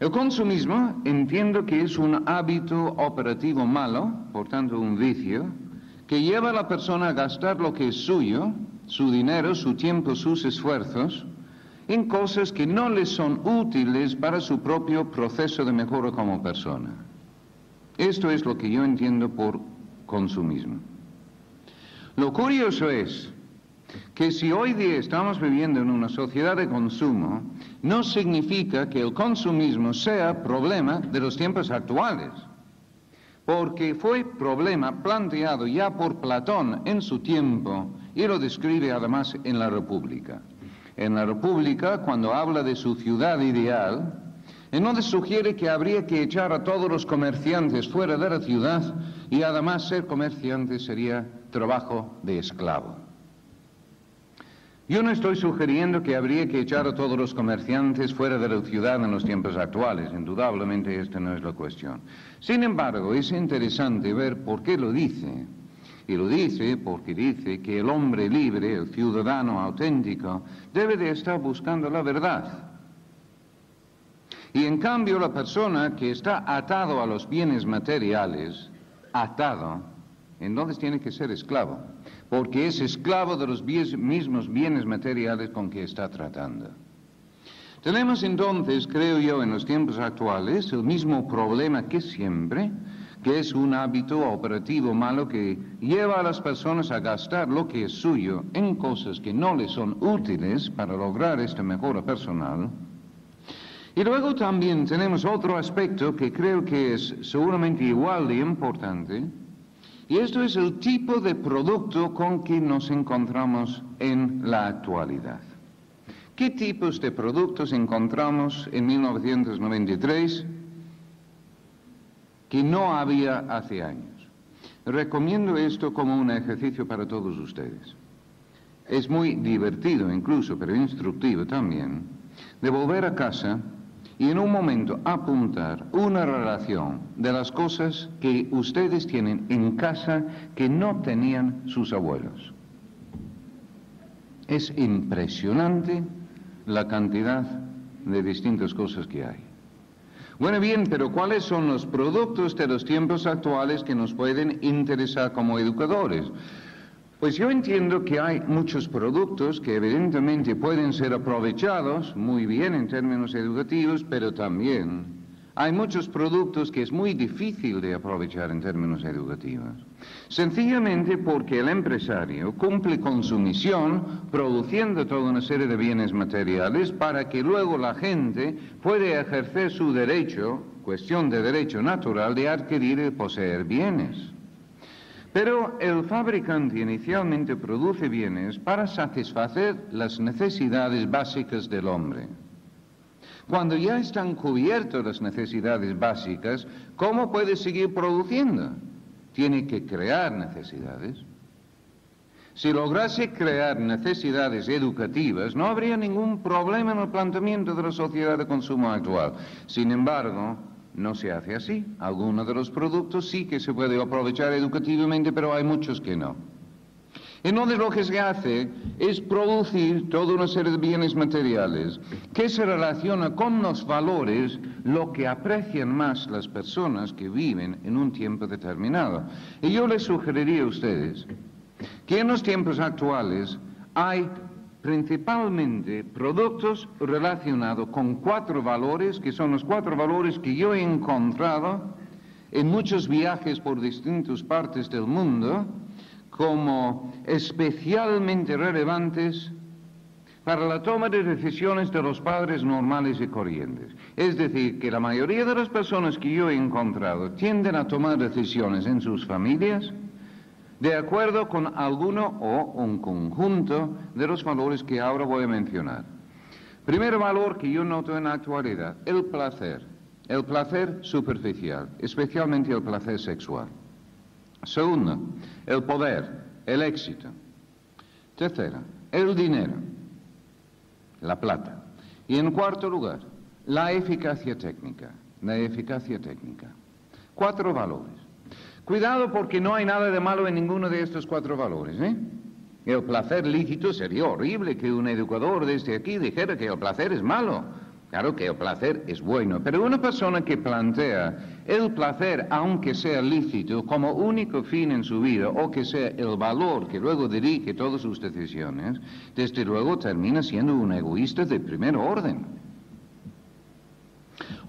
El consumismo entiendo que es un hábito operativo malo, por tanto un vicio, que lleva a la persona a gastar lo que es suyo, su dinero, su tiempo, sus esfuerzos, en cosas que no les son útiles para su propio proceso de mejora como persona. Esto es lo que yo entiendo por consumismo. Lo curioso es que si hoy día estamos viviendo en una sociedad de consumo, no significa que el consumismo sea problema de los tiempos actuales, porque fue problema planteado ya por Platón en su tiempo y lo describe además en la República. En la República, cuando habla de su ciudad ideal, entonces sugiere que habría que echar a todos los comerciantes fuera de la ciudad y además ser comerciante sería trabajo de esclavo. Yo no estoy sugiriendo que habría que echar a todos los comerciantes fuera de la ciudad en los tiempos actuales, indudablemente esta no es la cuestión. Sin embargo, es interesante ver por qué lo dice. Y lo dice porque dice que el hombre libre, el ciudadano auténtico, debe de estar buscando la verdad. Y en cambio la persona que está atado a los bienes materiales, atado, entonces tiene que ser esclavo porque es esclavo de los mismos bienes materiales con que está tratando. Tenemos entonces, creo yo, en los tiempos actuales el mismo problema que siempre, que es un hábito operativo malo que lleva a las personas a gastar lo que es suyo en cosas que no les son útiles para lograr esta mejora personal. Y luego también tenemos otro aspecto que creo que es seguramente igual de importante, y esto es el tipo de producto con que nos encontramos en la actualidad. ¿Qué tipos de productos encontramos en 1993 que no había hace años? Recomiendo esto como un ejercicio para todos ustedes. Es muy divertido incluso, pero instructivo también, de volver a casa y en un momento apuntar una relación de las cosas que ustedes tienen en casa que no tenían sus abuelos. Es impresionante la cantidad de distintas cosas que hay. Bueno, bien, pero ¿cuáles son los productos de los tiempos actuales que nos pueden interesar como educadores? Pues yo entiendo que hay muchos productos que evidentemente pueden ser aprovechados muy bien en términos educativos, pero también hay muchos productos que es muy difícil de aprovechar en términos educativos. Sencillamente porque el empresario cumple con su misión produciendo toda una serie de bienes materiales para que luego la gente pueda ejercer su derecho, cuestión de derecho natural, de adquirir y poseer bienes. Pero el fabricante inicialmente produce bienes para satisfacer las necesidades básicas del hombre. Cuando ya están cubiertas las necesidades básicas, ¿cómo puede seguir produciendo? Tiene que crear necesidades. Si lograse crear necesidades educativas, no habría ningún problema en el planteamiento de la sociedad de consumo actual. Sin embargo, no se hace así. Algunos de los productos sí que se puede aprovechar educativamente, pero hay muchos que no. Entonces lo que se hace es producir toda una serie de bienes materiales que se relaciona con los valores, lo que aprecian más las personas que viven en un tiempo determinado. Y yo les sugeriría a ustedes que en los tiempos actuales hay principalmente productos relacionados con cuatro valores, que son los cuatro valores que yo he encontrado en muchos viajes por distintas partes del mundo como especialmente relevantes para la toma de decisiones de los padres normales y corrientes. Es decir, que la mayoría de las personas que yo he encontrado tienden a tomar decisiones en sus familias de acuerdo con alguno o un conjunto de los valores que ahora voy a mencionar. Primer valor que yo noto en la actualidad, el placer. El placer superficial, especialmente el placer sexual. Segundo, el poder, el éxito. Tercero, el dinero, la plata. Y en cuarto lugar, la eficacia técnica. La eficacia técnica. Cuatro valores. Cuidado porque no hay nada de malo en ninguno de estos cuatro valores. ¿eh? El placer lícito sería horrible que un educador desde aquí dijera que el placer es malo. Claro que el placer es bueno, pero una persona que plantea el placer, aunque sea lícito, como único fin en su vida, o que sea el valor que luego dirige todas sus decisiones, desde luego termina siendo un egoísta de primer orden.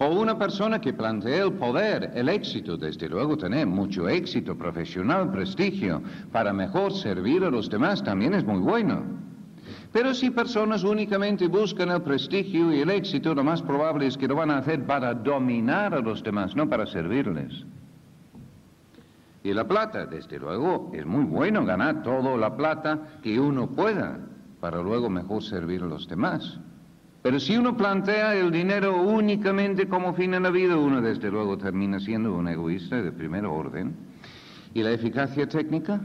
O una persona que plantea el poder, el éxito, desde luego tener mucho éxito profesional, prestigio, para mejor servir a los demás, también es muy bueno. Pero si personas únicamente buscan el prestigio y el éxito, lo más probable es que lo van a hacer para dominar a los demás, no para servirles. Y la plata, desde luego, es muy bueno ganar toda la plata que uno pueda para luego mejor servir a los demás. Pero si uno plantea el dinero únicamente como fin en la vida, uno desde luego termina siendo un egoísta de primer orden. ¿Y la eficacia técnica?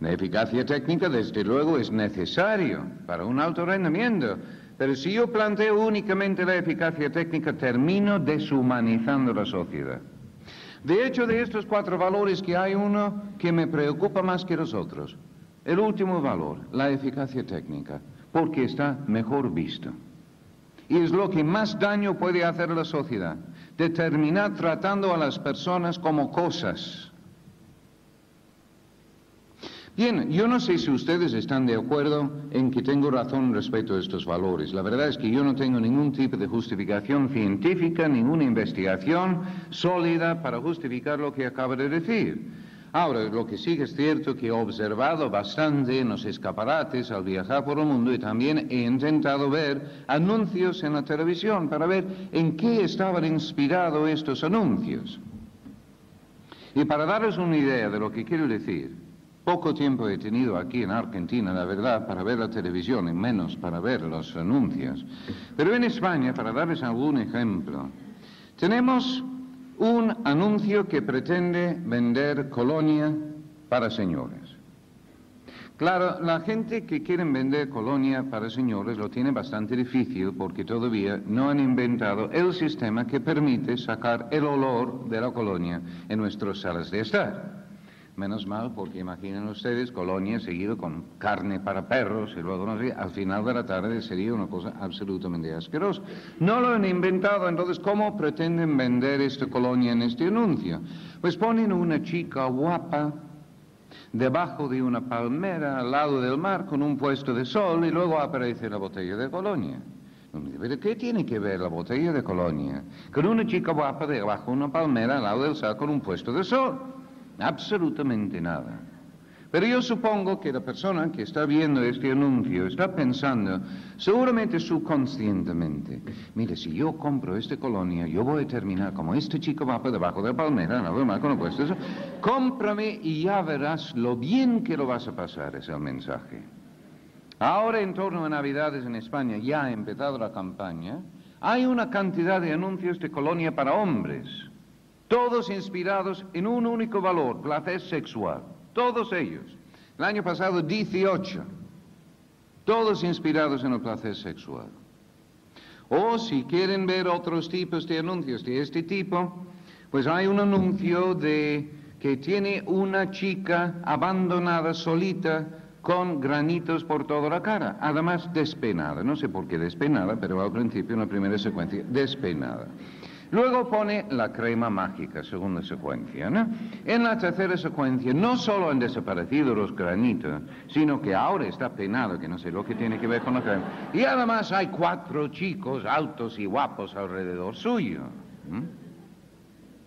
La eficacia técnica, desde luego, es necesario para un alto rendimiento, pero si yo planteo únicamente la eficacia técnica, termino deshumanizando la sociedad. De hecho, de estos cuatro valores que hay uno que me preocupa más que los otros. El último valor, la eficacia técnica, porque está mejor visto. Y es lo que más daño puede hacer la sociedad, determinar tratando a las personas como cosas Bien, yo no sé si ustedes están de acuerdo en que tengo razón respecto a estos valores. La verdad es que yo no tengo ningún tipo de justificación científica, ninguna investigación sólida para justificar lo que acabo de decir. Ahora, lo que sí es cierto que he observado bastante en los escaparates al viajar por el mundo y también he intentado ver anuncios en la televisión para ver en qué estaban inspirados estos anuncios. Y para darles una idea de lo que quiero decir, poco tiempo he tenido aquí en Argentina, la verdad, para ver la televisión y menos para ver los anuncios. Pero en España, para darles algún ejemplo, tenemos un anuncio que pretende vender colonia para señores. Claro, la gente que quiere vender colonia para señores lo tiene bastante difícil porque todavía no han inventado el sistema que permite sacar el olor de la colonia en nuestras salas de estar. Menos mal, porque imaginen ustedes, colonia seguido con carne para perros y luego, no sé, al final de la tarde sería una cosa absolutamente asquerosa. No lo han inventado, entonces, ¿cómo pretenden vender esta colonia en este anuncio? Pues ponen una chica guapa debajo de una palmera al lado del mar con un puesto de sol y luego aparece la botella de colonia. ¿Pero qué tiene que ver la botella de colonia con una chica guapa debajo de una palmera al lado del sol con un puesto de sol? Absolutamente nada. Pero yo supongo que la persona que está viendo este anuncio está pensando, seguramente subconscientemente, mire, si yo compro esta colonia, yo voy a terminar como este chico va debajo de la palmera, no más con puesto eso. Cómprame y ya verás lo bien que lo vas a pasar, es el mensaje. Ahora, en torno a Navidades en España, ya ha empezado la campaña, hay una cantidad de anuncios de colonia para hombres todos inspirados en un único valor, placer sexual, todos ellos. El año pasado 18, todos inspirados en el placer sexual. O si quieren ver otros tipos de anuncios de este tipo, pues hay un anuncio de que tiene una chica abandonada solita con granitos por toda la cara, además despenada, no sé por qué despenada, pero al principio en la primera secuencia, despenada. Luego pone la crema mágica, segunda secuencia. ¿no? En la tercera secuencia no solo han desaparecido los granitos, sino que ahora está penado, que no sé lo que tiene que ver con la crema. Y además hay cuatro chicos altos y guapos alrededor suyo.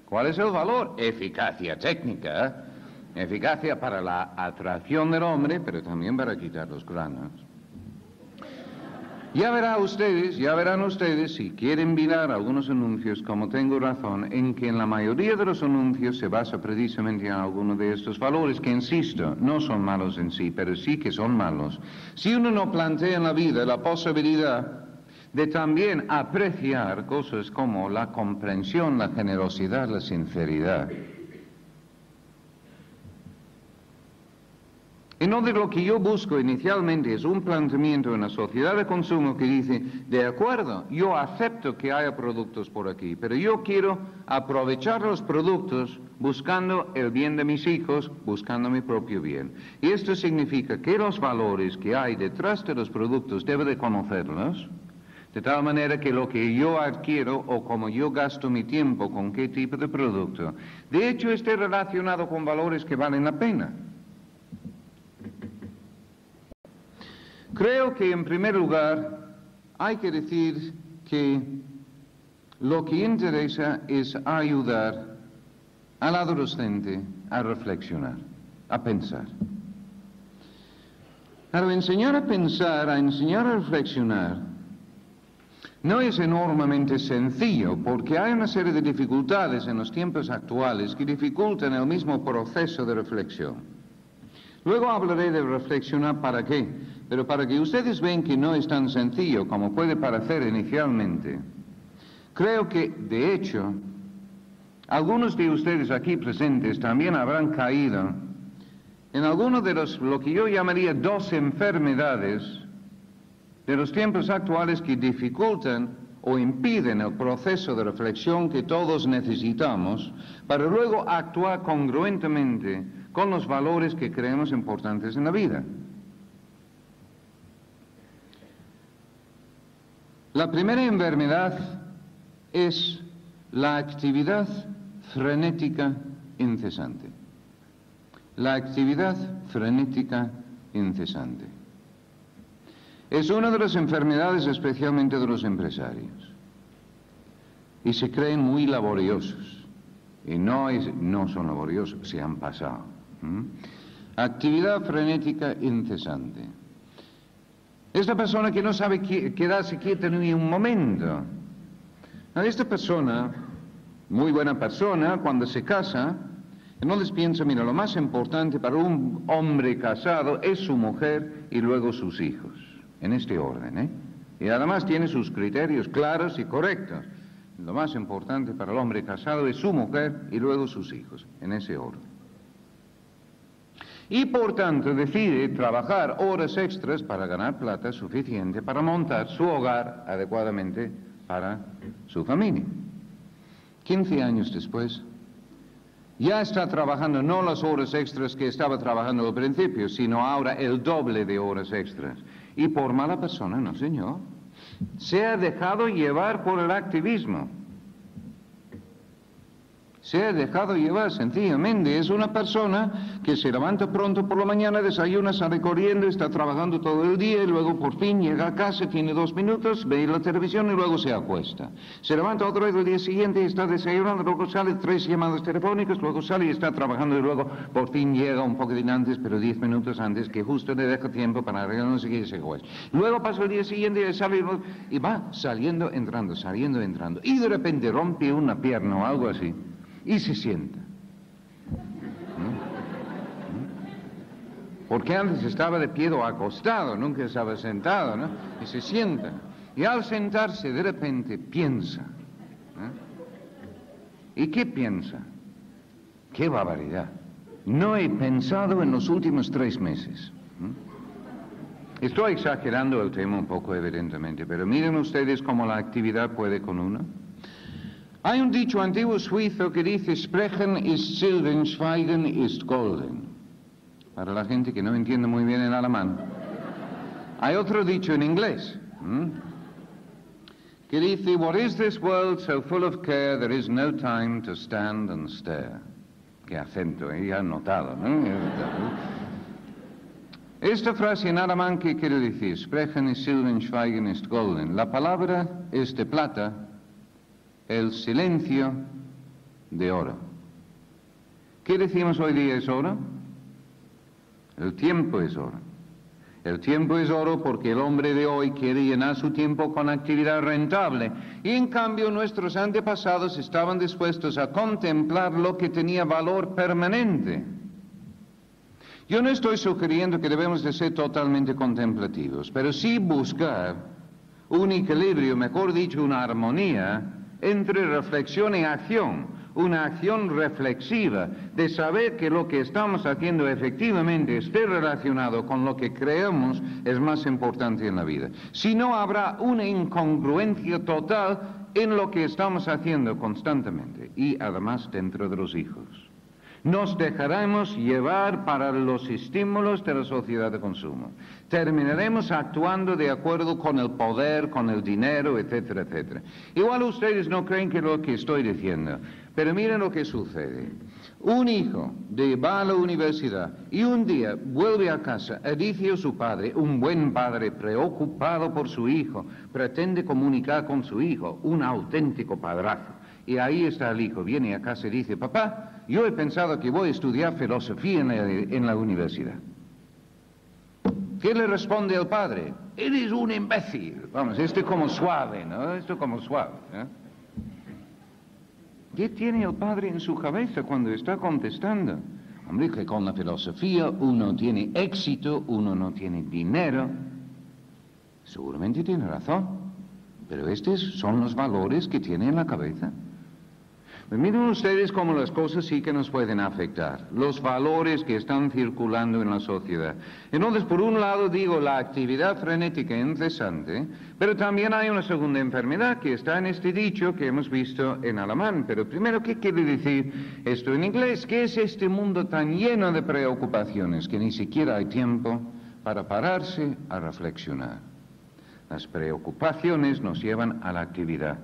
¿Cuál es el valor? Eficacia técnica. Eficacia para la atracción del hombre, pero también para quitar los granos. Ya verán ustedes, ya verán ustedes, si quieren mirar algunos anuncios, como tengo razón, en que en la mayoría de los anuncios se basa precisamente en alguno de estos valores, que insisto, no son malos en sí, pero sí que son malos. Si uno no plantea en la vida la posibilidad de también apreciar cosas como la comprensión, la generosidad, la sinceridad, Entonces lo que yo busco inicialmente es un planteamiento en la sociedad de consumo que dice, de acuerdo, yo acepto que haya productos por aquí, pero yo quiero aprovechar los productos buscando el bien de mis hijos, buscando mi propio bien. Y esto significa que los valores que hay detrás de los productos debe de conocerlos, De tal manera que lo que yo adquiero o como yo gasto mi tiempo con qué tipo de producto, de hecho esté relacionado con valores que valen la pena. Creo que en primer lugar hay que decir que lo que interesa es ayudar al adolescente a reflexionar, a pensar. Pero enseñar a pensar, a enseñar a reflexionar, no es enormemente sencillo porque hay una serie de dificultades en los tiempos actuales que dificultan el mismo proceso de reflexión. Luego hablaré de reflexionar para qué, pero para que ustedes vean que no es tan sencillo como puede parecer inicialmente. Creo que, de hecho, algunos de ustedes aquí presentes también habrán caído en alguno de los, lo que yo llamaría dos enfermedades de los tiempos actuales que dificultan o impiden el proceso de reflexión que todos necesitamos para luego actuar congruentemente con los valores que creemos importantes en la vida. La primera enfermedad es la actividad frenética incesante. La actividad frenética incesante. Es una de las enfermedades especialmente de los empresarios. Y se creen muy laboriosos. Y no, es, no son laboriosos, se han pasado. Actividad frenética incesante. Esta persona que no sabe quedarse quieta ni un momento. Esta persona, muy buena persona, cuando se casa, no les piensa, mira, lo más importante para un hombre casado es su mujer y luego sus hijos en este orden. ¿eh? Y además tiene sus criterios claros y correctos. Lo más importante para el hombre casado es su mujer y luego sus hijos, en ese orden. Y por tanto decide trabajar horas extras para ganar plata suficiente para montar su hogar adecuadamente para su familia. 15 años después, ya está trabajando no las horas extras que estaba trabajando al principio, sino ahora el doble de horas extras. Y por mala persona, no señor. Se ha dejado llevar por el activismo se ha dejado llevar sencillamente. Es una persona que se levanta pronto por la mañana, desayuna, sale corriendo, está trabajando todo el día y luego por fin llega a casa, tiene dos minutos, ve la televisión y luego se acuesta. Se levanta otra vez el día siguiente y está desayunando, luego sale tres llamadas telefónicas, luego sale y está trabajando y luego por fin llega un poquitín antes, pero diez minutos antes, que justo le deja tiempo para arreglar no sé qué y se acuesta. Luego pasa el día siguiente y sale y va saliendo, entrando, saliendo, entrando. Y de repente rompe una pierna o algo así y se sienta. Porque antes estaba de pie o acostado, nunca estaba sentado, ¿no? Y se sienta. Y al sentarse de repente piensa. ¿Y qué piensa? ¡Qué barbaridad! No he pensado en los últimos tres meses. Estoy exagerando el tema un poco, evidentemente, pero miren ustedes cómo la actividad puede con uno. Hay un dicho antiguo suizo que dice, Sprechen ist Silben, Schweigen ist Golden. Para la gente que no entiende muy bien el alemán. Hay otro dicho en inglés. Que dice, What is this world so full of care, there is no time to stand and stare. Qué acento, ¿eh? ya han notado, ¿no? Esta frase en alemán, ¿qué quiere decir? Sprechen ist Silben, Schweigen ist Golden. La palabra es de plata el silencio de oro. ¿Qué decimos hoy día es oro? El tiempo es oro. El tiempo es oro porque el hombre de hoy quiere llenar su tiempo con actividad rentable. Y en cambio nuestros antepasados estaban dispuestos a contemplar lo que tenía valor permanente. Yo no estoy sugiriendo que debemos de ser totalmente contemplativos, pero sí buscar un equilibrio, mejor dicho, una armonía entre reflexión y acción, una acción reflexiva de saber que lo que estamos haciendo efectivamente esté relacionado con lo que creemos es más importante en la vida. Si no, habrá una incongruencia total en lo que estamos haciendo constantemente y además dentro de los hijos. Nos dejaremos llevar para los estímulos de la sociedad de consumo. Terminaremos actuando de acuerdo con el poder, con el dinero, etcétera, etcétera. Igual ustedes no creen que lo que estoy diciendo, pero miren lo que sucede. Un hijo de, va a la universidad y un día vuelve a casa y dice a su padre, un buen padre preocupado por su hijo, pretende comunicar con su hijo, un auténtico padrazo. Y ahí está el hijo, viene a casa y dice, papá, yo he pensado que voy a estudiar filosofía en la, universidad. ¿Qué le responde el padre? Eres un imbécil. Vamos, esto como suave, ¿no? Esto como suave. ¿eh? ¿Qué tiene el padre en su cabeza cuando está contestando? Hombre, que con la filosofía uno tiene éxito, uno no tiene dinero. Seguramente tiene razón, pero estos son los valores que tiene en la cabeza. Miren ustedes cómo las cosas sí que nos pueden afectar, los valores que están circulando en la sociedad. Entonces, por un lado digo la actividad frenética incesante, pero también hay una segunda enfermedad que está en este dicho que hemos visto en alemán. Pero primero, ¿qué quiere decir esto en inglés? ¿Qué es este mundo tan lleno de preocupaciones que ni siquiera hay tiempo para pararse a reflexionar? Las preocupaciones nos llevan a la actividad.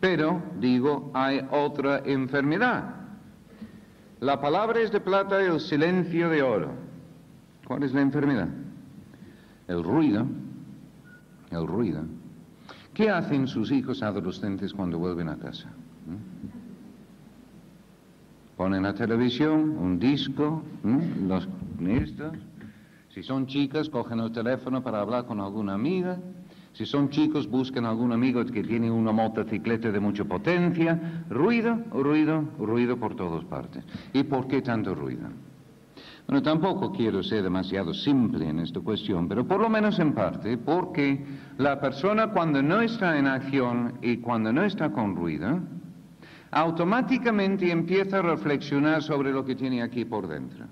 Pero, digo, hay otra enfermedad. La palabra es de plata y el silencio de oro. ¿Cuál es la enfermedad? El ruido. El ruido. ¿Qué hacen sus hijos adolescentes cuando vuelven a casa? Ponen la televisión, un disco, los Si son chicas, cogen el teléfono para hablar con alguna amiga. Si son chicos, buscan algún amigo que tiene una motocicleta de mucha potencia. Ruido, ruido, ruido por todas partes. ¿Y por qué tanto ruido? Bueno, tampoco quiero ser demasiado simple en esta cuestión, pero por lo menos en parte, porque la persona cuando no está en acción y cuando no está con ruido, automáticamente empieza a reflexionar sobre lo que tiene aquí por dentro.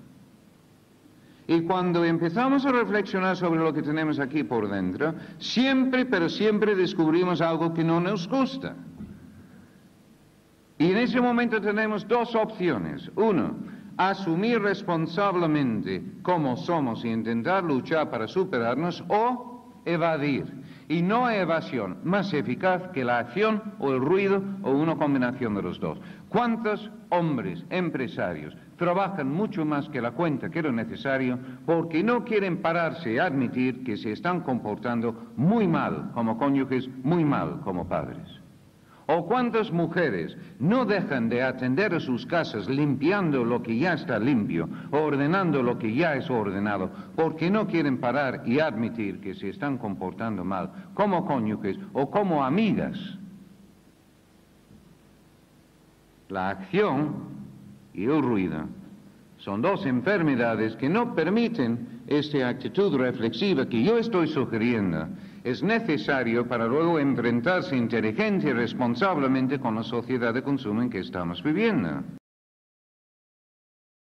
Y cuando empezamos a reflexionar sobre lo que tenemos aquí por dentro, siempre, pero siempre descubrimos algo que no nos gusta. Y en ese momento tenemos dos opciones. Uno, asumir responsablemente cómo somos e intentar luchar para superarnos o evadir. Y no hay evasión más eficaz que la acción o el ruido o una combinación de los dos. ¿Cuántos hombres, empresarios, trabajan mucho más que la cuenta que era necesario porque no quieren pararse y admitir que se están comportando muy mal como cónyuges, muy mal como padres. ¿O cuántas mujeres no dejan de atender a sus casas limpiando lo que ya está limpio, ordenando lo que ya es ordenado, porque no quieren parar y admitir que se están comportando mal como cónyuges o como amigas? La acción y el ruido son dos enfermedades que no permiten esta actitud reflexiva que yo estoy sugiriendo. Es necesario para luego enfrentarse inteligente y responsablemente con la sociedad de consumo en que estamos viviendo.